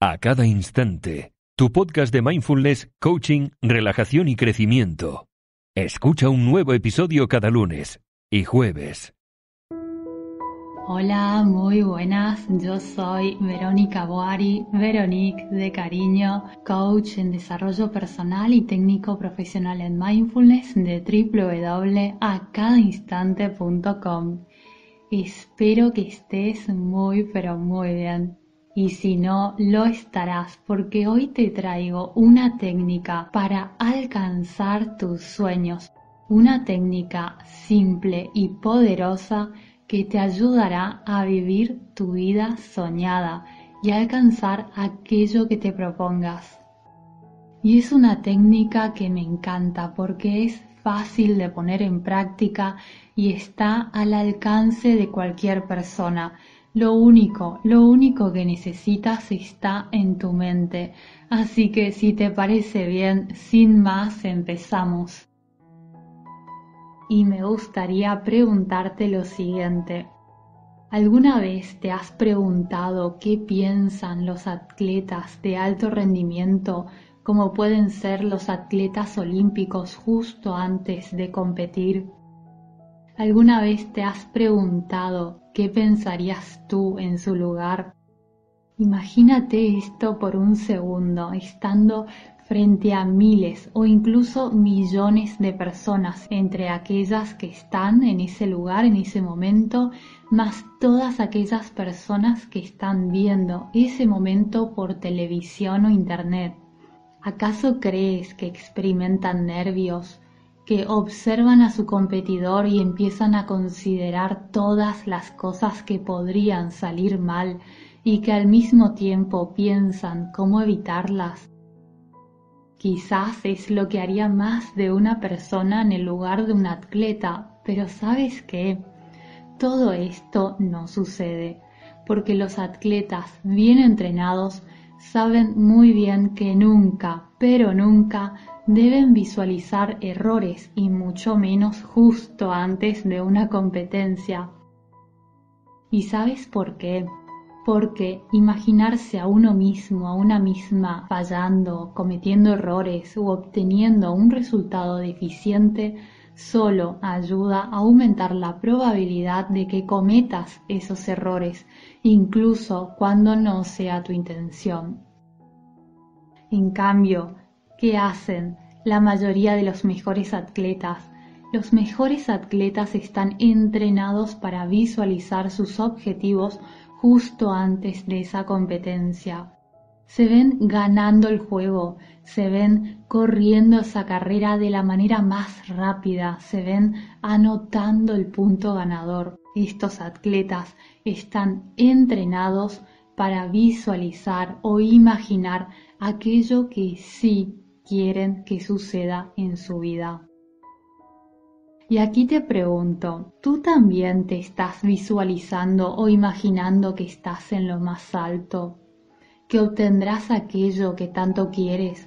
A cada instante, tu podcast de mindfulness, coaching, relajación y crecimiento. Escucha un nuevo episodio cada lunes y jueves. Hola, muy buenas. Yo soy Verónica Boari, Veronique de cariño, coach en desarrollo personal y técnico profesional en mindfulness de www.acadainstante.com. Espero que estés muy pero muy bien y si no, lo estarás porque hoy te traigo una técnica para alcanzar tus sueños, una técnica simple y poderosa que te ayudará a vivir tu vida soñada y alcanzar aquello que te propongas. Y es una técnica que me encanta porque es fácil de poner en práctica y está al alcance de cualquier persona lo único, lo único que necesitas está en tu mente. Así que si te parece bien, sin más, empezamos. Y me gustaría preguntarte lo siguiente. ¿Alguna vez te has preguntado qué piensan los atletas de alto rendimiento como pueden ser los atletas olímpicos justo antes de competir? ¿Alguna vez te has preguntado qué pensarías tú en su lugar? Imagínate esto por un segundo, estando frente a miles o incluso millones de personas, entre aquellas que están en ese lugar, en ese momento, más todas aquellas personas que están viendo ese momento por televisión o internet. ¿Acaso crees que experimentan nervios, que observan a su competidor y empiezan a considerar todas las cosas que podrían salir mal y que al mismo tiempo piensan cómo evitarlas. Quizás es lo que haría más de una persona en el lugar de un atleta, pero ¿sabes qué? Todo esto no sucede, porque los atletas bien entrenados saben muy bien que nunca, pero nunca deben visualizar errores y mucho menos justo antes de una competencia. ¿Y sabes por qué? Porque imaginarse a uno mismo, a una misma fallando, cometiendo errores u obteniendo un resultado deficiente solo ayuda a aumentar la probabilidad de que cometas esos errores, incluso cuando no sea tu intención. En cambio, ¿Qué hacen la mayoría de los mejores atletas? Los mejores atletas están entrenados para visualizar sus objetivos justo antes de esa competencia. Se ven ganando el juego, se ven corriendo esa carrera de la manera más rápida, se ven anotando el punto ganador. Estos atletas están entrenados para visualizar o imaginar aquello que sí quieren que suceda en su vida. Y aquí te pregunto, ¿tú también te estás visualizando o imaginando que estás en lo más alto? ¿Que obtendrás aquello que tanto quieres?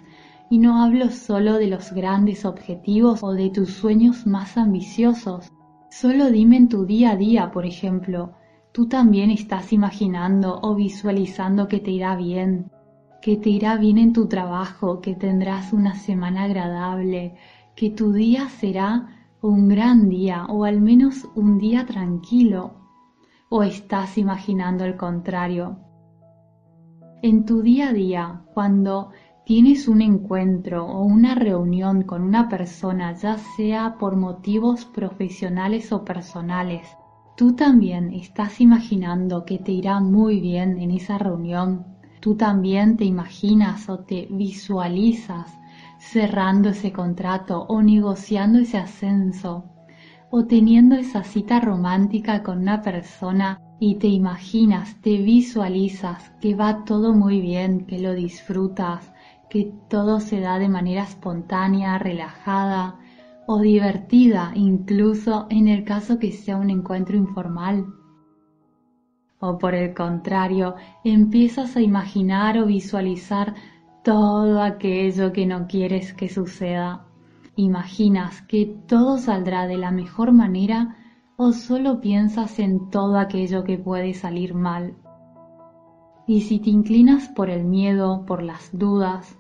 Y no hablo solo de los grandes objetivos o de tus sueños más ambiciosos. Solo dime en tu día a día, por ejemplo, ¿tú también estás imaginando o visualizando que te irá bien? Que te irá bien en tu trabajo, que tendrás una semana agradable, que tu día será un gran día o al menos un día tranquilo. ¿O estás imaginando el contrario? En tu día a día, cuando tienes un encuentro o una reunión con una persona, ya sea por motivos profesionales o personales, tú también estás imaginando que te irá muy bien en esa reunión Tú también te imaginas o te visualizas cerrando ese contrato o negociando ese ascenso o teniendo esa cita romántica con una persona y te imaginas, te visualizas que va todo muy bien, que lo disfrutas, que todo se da de manera espontánea, relajada o divertida, incluso en el caso que sea un encuentro informal o por el contrario, empiezas a imaginar o visualizar todo aquello que no quieres que suceda. Imaginas que todo saldrá de la mejor manera o solo piensas en todo aquello que puede salir mal. Y si te inclinas por el miedo, por las dudas,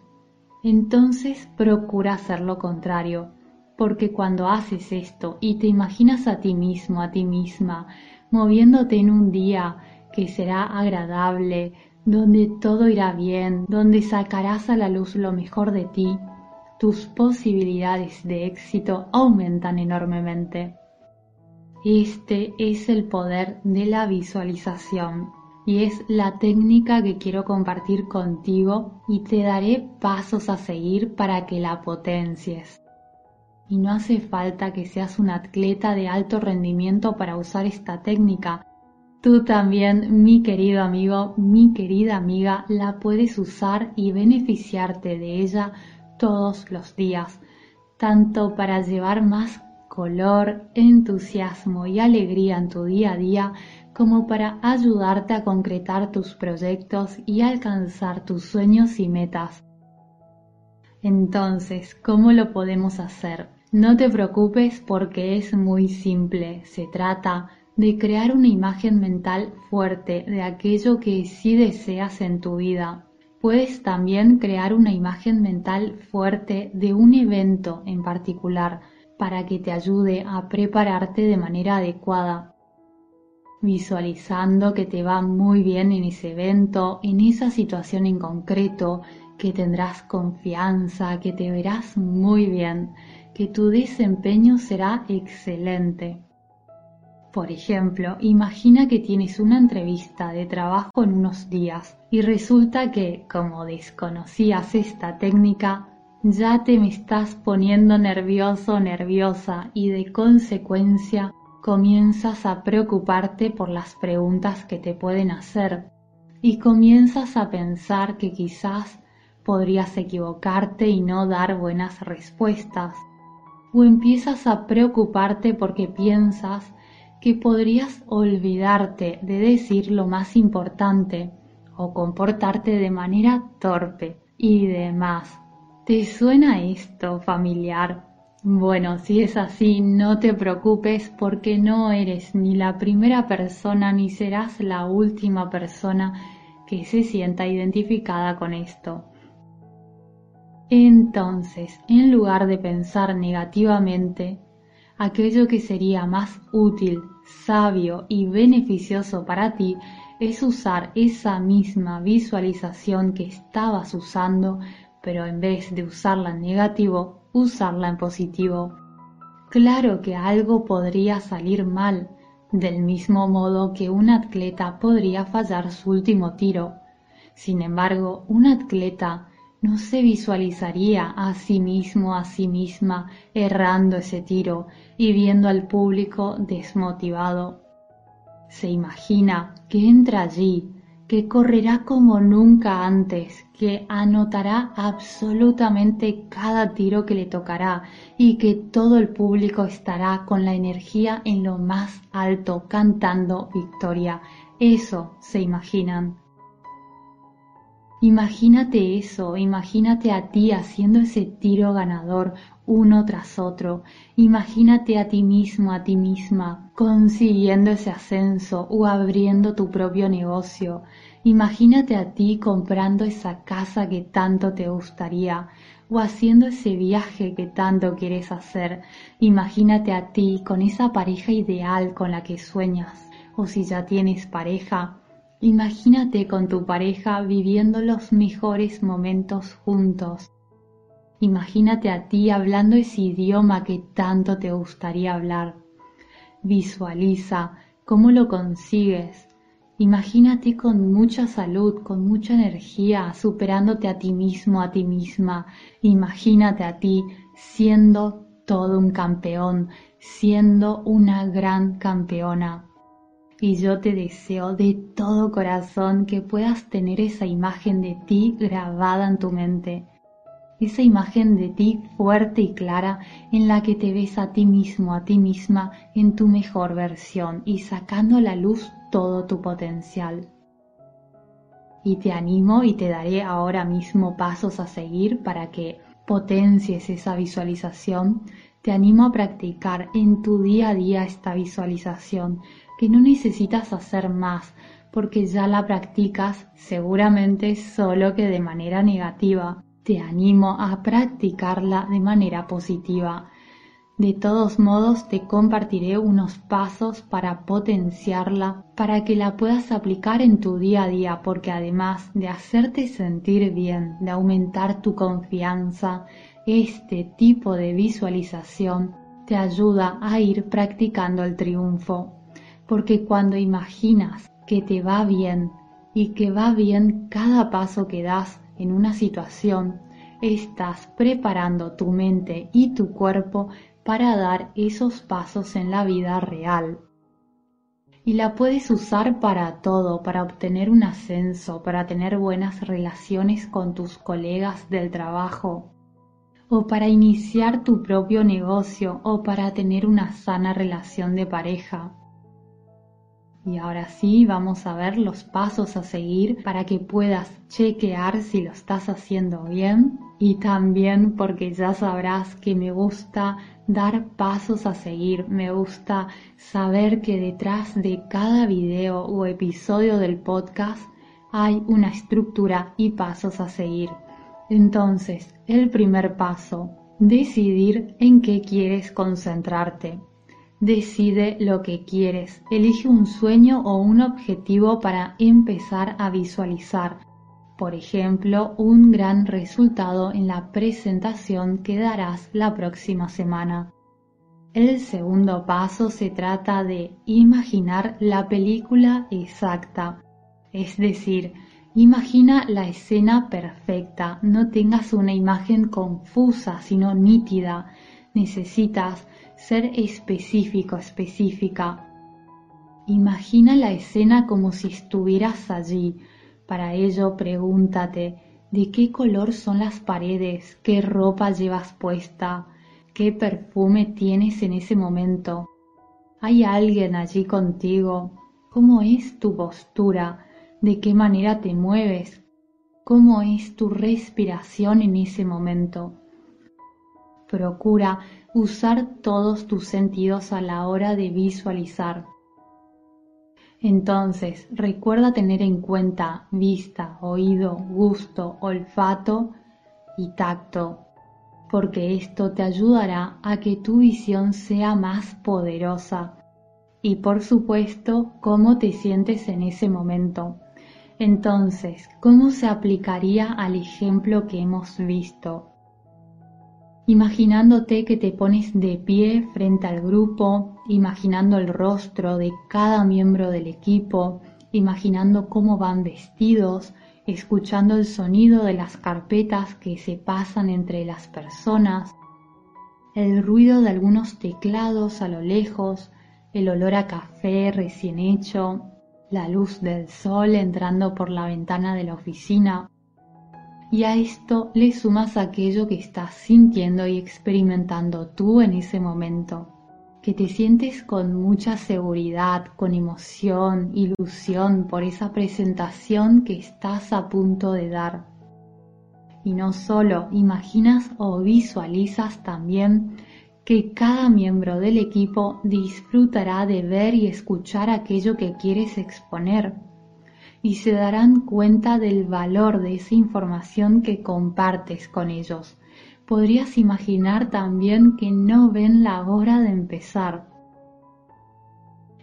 entonces procura hacer lo contrario, porque cuando haces esto y te imaginas a ti mismo, a ti misma, moviéndote en un día que será agradable, donde todo irá bien, donde sacarás a la luz lo mejor de ti, tus posibilidades de éxito aumentan enormemente. Este es el poder de la visualización y es la técnica que quiero compartir contigo y te daré pasos a seguir para que la potencies. Y no hace falta que seas un atleta de alto rendimiento para usar esta técnica. Tú también, mi querido amigo, mi querida amiga, la puedes usar y beneficiarte de ella todos los días, tanto para llevar más color, entusiasmo y alegría en tu día a día, como para ayudarte a concretar tus proyectos y alcanzar tus sueños y metas. Entonces, ¿cómo lo podemos hacer? No te preocupes porque es muy simple. Se trata de crear una imagen mental fuerte de aquello que sí deseas en tu vida. Puedes también crear una imagen mental fuerte de un evento en particular para que te ayude a prepararte de manera adecuada visualizando que te va muy bien en ese evento, en esa situación en concreto, que tendrás confianza, que te verás muy bien, que tu desempeño será excelente. Por ejemplo, imagina que tienes una entrevista de trabajo en unos días y resulta que, como desconocías esta técnica, ya te me estás poniendo nervioso o nerviosa y de consecuencia comienzas a preocuparte por las preguntas que te pueden hacer y comienzas a pensar que quizás podrías equivocarte y no dar buenas respuestas. O empiezas a preocuparte porque piensas que podrías olvidarte de decir lo más importante o comportarte de manera torpe y demás. ¿Te suena esto familiar? Bueno, si es así, no te preocupes porque no eres ni la primera persona ni serás la última persona que se sienta identificada con esto. Entonces, en lugar de pensar negativamente, aquello que sería más útil, sabio y beneficioso para ti es usar esa misma visualización que estabas usando, pero en vez de usarla en negativo, usarla en positivo. Claro que algo podría salir mal, del mismo modo que un atleta podría fallar su último tiro. Sin embargo, un atleta no se visualizaría a sí mismo, a sí misma, errando ese tiro y viendo al público desmotivado. Se imagina que entra allí que correrá como nunca antes, que anotará absolutamente cada tiro que le tocará y que todo el público estará con la energía en lo más alto cantando victoria. Eso se imaginan. Imagínate eso, imagínate a ti haciendo ese tiro ganador uno tras otro. Imagínate a ti mismo, a ti misma, consiguiendo ese ascenso o abriendo tu propio negocio. Imagínate a ti comprando esa casa que tanto te gustaría o haciendo ese viaje que tanto quieres hacer. Imagínate a ti con esa pareja ideal con la que sueñas. O si ya tienes pareja, Imagínate con tu pareja viviendo los mejores momentos juntos. Imagínate a ti hablando ese idioma que tanto te gustaría hablar. Visualiza cómo lo consigues. Imagínate con mucha salud, con mucha energía, superándote a ti mismo, a ti misma. Imagínate a ti siendo todo un campeón, siendo una gran campeona y yo te deseo de todo corazón que puedas tener esa imagen de ti grabada en tu mente, esa imagen de ti fuerte y clara en la que te ves a ti mismo, a ti misma en tu mejor versión y sacando a la luz todo tu potencial. Y te animo y te daré ahora mismo pasos a seguir para que potencies esa visualización. Te animo a practicar en tu día a día esta visualización que no necesitas hacer más, porque ya la practicas seguramente solo que de manera negativa. Te animo a practicarla de manera positiva. De todos modos, te compartiré unos pasos para potenciarla, para que la puedas aplicar en tu día a día, porque además de hacerte sentir bien, de aumentar tu confianza, este tipo de visualización te ayuda a ir practicando el triunfo, porque cuando imaginas que te va bien y que va bien cada paso que das en una situación, estás preparando tu mente y tu cuerpo para dar esos pasos en la vida real. Y la puedes usar para todo, para obtener un ascenso, para tener buenas relaciones con tus colegas del trabajo, o para iniciar tu propio negocio, o para tener una sana relación de pareja. Y ahora sí, vamos a ver los pasos a seguir para que puedas chequear si lo estás haciendo bien y también porque ya sabrás que me gusta dar pasos a seguir, me gusta saber que detrás de cada video o episodio del podcast hay una estructura y pasos a seguir. Entonces, el primer paso, decidir en qué quieres concentrarte. Decide lo que quieres, elige un sueño o un objetivo para empezar a visualizar. Por ejemplo, un gran resultado en la presentación que darás la próxima semana. El segundo paso se trata de imaginar la película exacta, es decir, imagina la escena perfecta, no tengas una imagen confusa, sino nítida. Necesitas ser específico, específica. Imagina la escena como si estuvieras allí. Para ello pregúntate de qué color son las paredes, qué ropa llevas puesta, qué perfume tienes en ese momento. ¿Hay alguien allí contigo? ¿Cómo es tu postura? ¿De qué manera te mueves? ¿Cómo es tu respiración en ese momento? Procura usar todos tus sentidos a la hora de visualizar. Entonces, recuerda tener en cuenta vista, oído, gusto, olfato y tacto, porque esto te ayudará a que tu visión sea más poderosa. Y por supuesto, cómo te sientes en ese momento. Entonces, ¿cómo se aplicaría al ejemplo que hemos visto? Imaginándote que te pones de pie frente al grupo, imaginando el rostro de cada miembro del equipo, imaginando cómo van vestidos, escuchando el sonido de las carpetas que se pasan entre las personas, el ruido de algunos teclados a lo lejos, el olor a café recién hecho, la luz del sol entrando por la ventana de la oficina, y a esto le sumas aquello que estás sintiendo y experimentando tú en ese momento, que te sientes con mucha seguridad, con emoción, ilusión por esa presentación que estás a punto de dar. Y no solo imaginas o visualizas también que cada miembro del equipo disfrutará de ver y escuchar aquello que quieres exponer y se darán cuenta del valor de esa información que compartes con ellos. Podrías imaginar también que no ven la hora de empezar.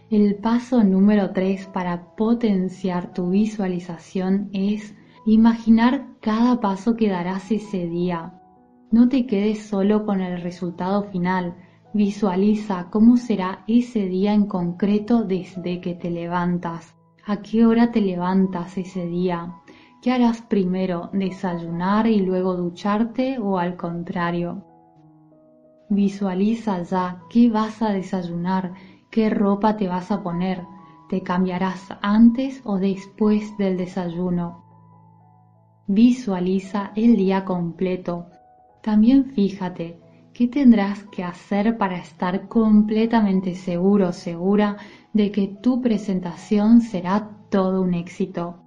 El paso número 3 para potenciar tu visualización es imaginar cada paso que darás ese día. No te quedes solo con el resultado final, visualiza cómo será ese día en concreto desde que te levantas ¿A qué hora te levantas ese día? ¿Qué harás primero, desayunar y luego ducharte o al contrario? Visualiza ya qué vas a desayunar, qué ropa te vas a poner, te cambiarás antes o después del desayuno. Visualiza el día completo. También fíjate qué tendrás que hacer para estar completamente seguro, segura de que tu presentación será todo un éxito.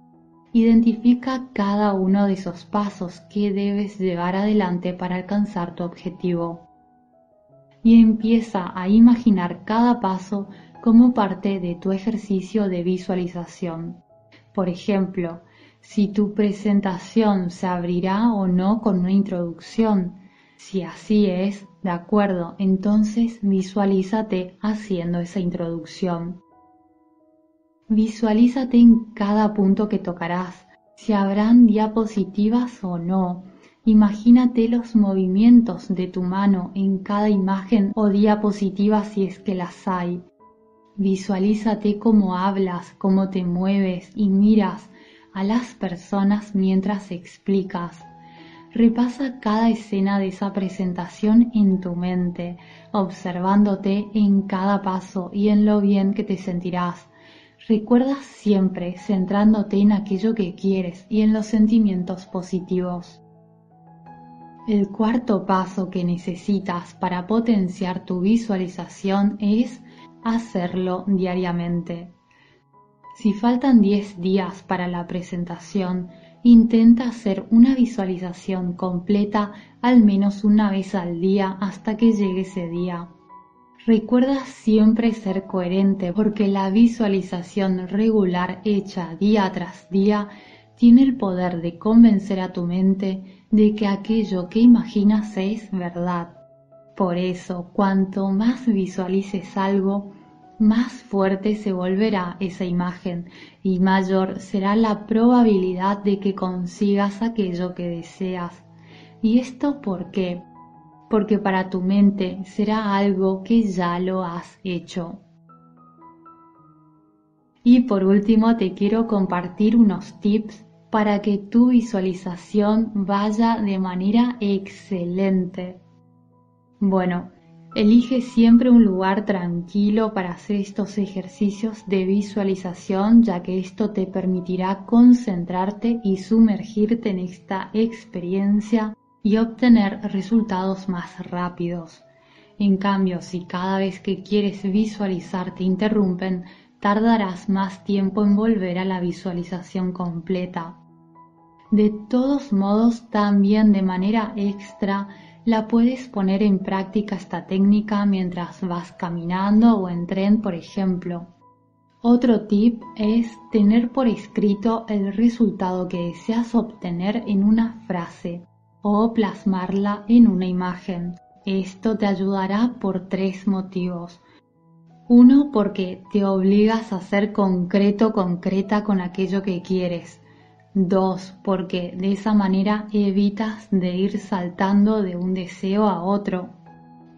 Identifica cada uno de esos pasos que debes llevar adelante para alcanzar tu objetivo. Y empieza a imaginar cada paso como parte de tu ejercicio de visualización. Por ejemplo, si tu presentación se abrirá o no con una introducción. Si así es, de acuerdo, entonces visualízate haciendo esa introducción. Visualízate en cada punto que tocarás, si habrán diapositivas o no. Imagínate los movimientos de tu mano en cada imagen o diapositiva si es que las hay. Visualízate cómo hablas, cómo te mueves y miras a las personas mientras explicas. Repasa cada escena de esa presentación en tu mente, observándote en cada paso y en lo bien que te sentirás. Recuerda siempre centrándote en aquello que quieres y en los sentimientos positivos. El cuarto paso que necesitas para potenciar tu visualización es hacerlo diariamente. Si faltan 10 días para la presentación, intenta hacer una visualización completa al menos una vez al día hasta que llegue ese día. Recuerda siempre ser coherente porque la visualización regular hecha día tras día tiene el poder de convencer a tu mente de que aquello que imaginas es verdad. Por eso, cuanto más visualices algo, más fuerte se volverá esa imagen y mayor será la probabilidad de que consigas aquello que deseas. ¿Y esto por qué? Porque para tu mente será algo que ya lo has hecho. Y por último te quiero compartir unos tips para que tu visualización vaya de manera excelente. Bueno, Elige siempre un lugar tranquilo para hacer estos ejercicios de visualización, ya que esto te permitirá concentrarte y sumergirte en esta experiencia y obtener resultados más rápidos. En cambio, si cada vez que quieres visualizar te interrumpen, tardarás más tiempo en volver a la visualización completa. De todos modos, también de manera extra, la puedes poner en práctica esta técnica mientras vas caminando o en tren, por ejemplo. Otro tip es tener por escrito el resultado que deseas obtener en una frase o plasmarla en una imagen. Esto te ayudará por tres motivos. Uno, porque te obligas a ser concreto, concreta con aquello que quieres. Dos, porque de esa manera evitas de ir saltando de un deseo a otro.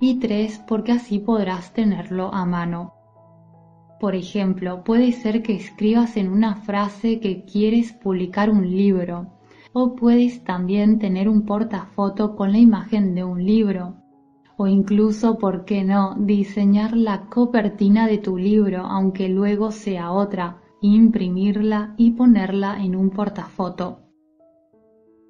Y tres, porque así podrás tenerlo a mano. Por ejemplo, puede ser que escribas en una frase que quieres publicar un libro, o puedes también tener un portafoto con la imagen de un libro, o incluso, ¿por qué no?, diseñar la copertina de tu libro, aunque luego sea otra, imprimirla y ponerla en un portafoto.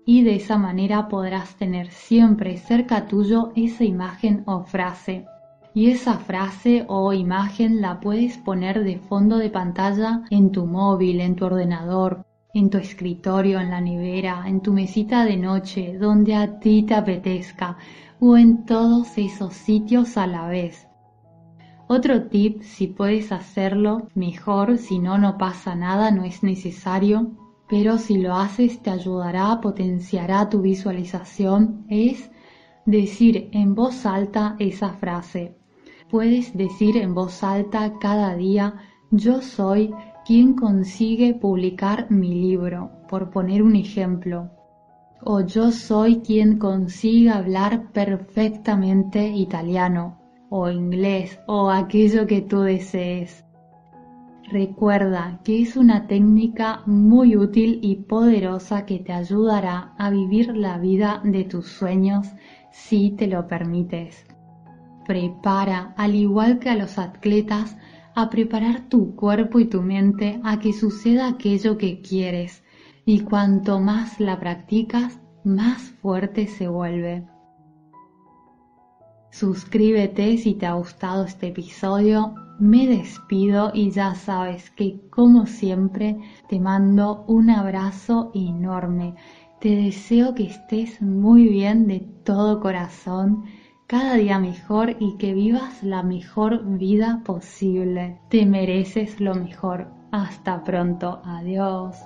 Y de esa manera podrás tener siempre cerca tuyo esa imagen o frase. Y esa frase o imagen la puedes poner de fondo de pantalla en tu móvil, en tu ordenador, en tu escritorio, en la nevera, en tu mesita de noche, donde a ti te apetezca, o en todos esos sitios a la vez. Otro tip, si puedes hacerlo, mejor, si no, no pasa nada, no es necesario, pero si lo haces te ayudará, potenciará tu visualización, es decir en voz alta esa frase. Puedes decir en voz alta cada día, yo soy quien consigue publicar mi libro, por poner un ejemplo. O yo soy quien consigue hablar perfectamente italiano o inglés o aquello que tú desees. Recuerda que es una técnica muy útil y poderosa que te ayudará a vivir la vida de tus sueños si te lo permites. Prepara, al igual que a los atletas, a preparar tu cuerpo y tu mente a que suceda aquello que quieres y cuanto más la practicas, más fuerte se vuelve. Suscríbete si te ha gustado este episodio. Me despido y ya sabes que como siempre te mando un abrazo enorme. Te deseo que estés muy bien de todo corazón, cada día mejor y que vivas la mejor vida posible. Te mereces lo mejor. Hasta pronto. Adiós.